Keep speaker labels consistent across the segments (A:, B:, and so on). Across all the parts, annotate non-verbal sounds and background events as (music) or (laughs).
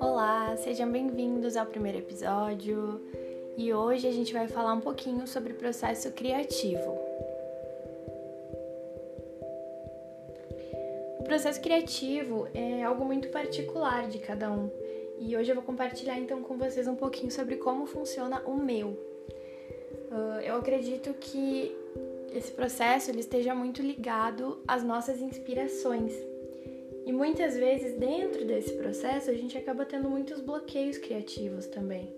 A: Olá, sejam bem-vindos ao primeiro episódio e hoje a gente vai falar um pouquinho sobre o processo criativo. O processo criativo é algo muito particular de cada um e hoje eu vou compartilhar então com vocês um pouquinho sobre como funciona o meu. Uh, eu acredito que esse processo ele esteja muito ligado às nossas inspirações. E muitas vezes dentro desse processo a gente acaba tendo muitos bloqueios criativos também.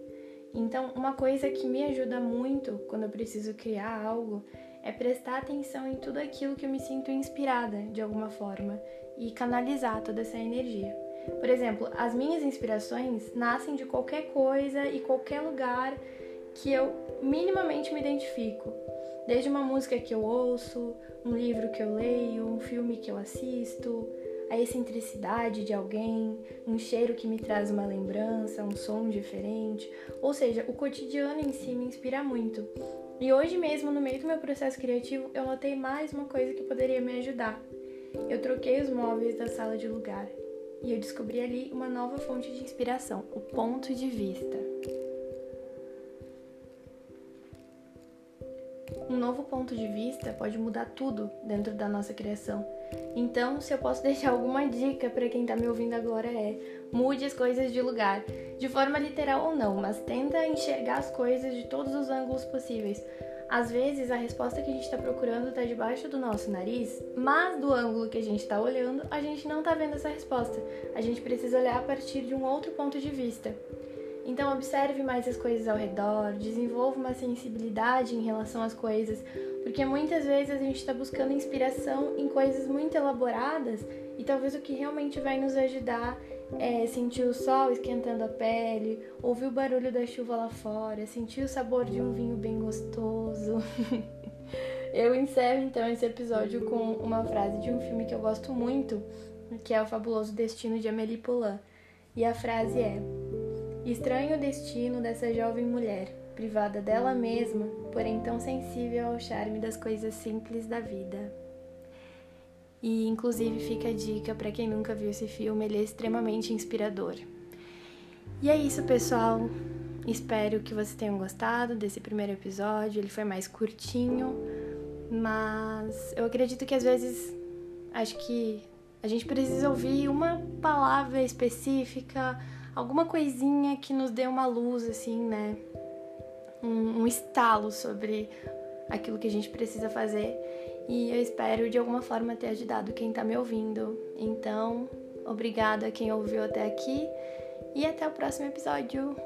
A: Então, uma coisa que me ajuda muito quando eu preciso criar algo é prestar atenção em tudo aquilo que eu me sinto inspirada de alguma forma e canalizar toda essa energia. Por exemplo, as minhas inspirações nascem de qualquer coisa e qualquer lugar que eu minimamente me identifico. Desde uma música que eu ouço, um livro que eu leio, um filme que eu assisto, a excentricidade de alguém, um cheiro que me traz uma lembrança, um som diferente. Ou seja, o cotidiano em si me inspira muito. E hoje mesmo, no meio do meu processo criativo, eu notei mais uma coisa que poderia me ajudar. Eu troquei os móveis da sala de lugar e eu descobri ali uma nova fonte de inspiração, o ponto de vista. Um novo ponto de vista pode mudar tudo dentro da nossa criação. Então, se eu posso (laughs) deixar alguma dica para quem está me ouvindo agora é: mude as coisas de lugar, de forma literal ou não, mas tenta enxergar as coisas de todos os ângulos possíveis. Às vezes a resposta que a gente está procurando está debaixo do nosso nariz, mas do ângulo que a gente está olhando, a gente não está vendo essa resposta. A gente precisa olhar a partir de um outro ponto de vista. Então observe mais as coisas ao redor, desenvolva uma sensibilidade em relação às coisas, porque muitas vezes a gente está buscando inspiração em coisas muito elaboradas e talvez o que realmente vai nos ajudar é sentir o sol esquentando a pele, ouvir o barulho da chuva lá fora, sentir o sabor de um vinho bem gostoso. (laughs) eu encerro então esse episódio com uma frase de um filme que eu gosto muito, que é O Fabuloso Destino de Amélie Poulain. E a frase é: Estranho o destino dessa jovem mulher, privada dela mesma, porém tão sensível ao charme das coisas simples da vida. E inclusive fica a dica para quem nunca viu esse filme, ele é extremamente inspirador. E é isso, pessoal. Espero que vocês tenham gostado desse primeiro episódio. Ele foi mais curtinho, mas eu acredito que às vezes acho que a gente precisa ouvir uma palavra específica alguma coisinha que nos dê uma luz, assim, né? Um, um estalo sobre aquilo que a gente precisa fazer. E eu espero de alguma forma ter ajudado quem tá me ouvindo. Então, obrigada a quem ouviu até aqui e até o próximo episódio.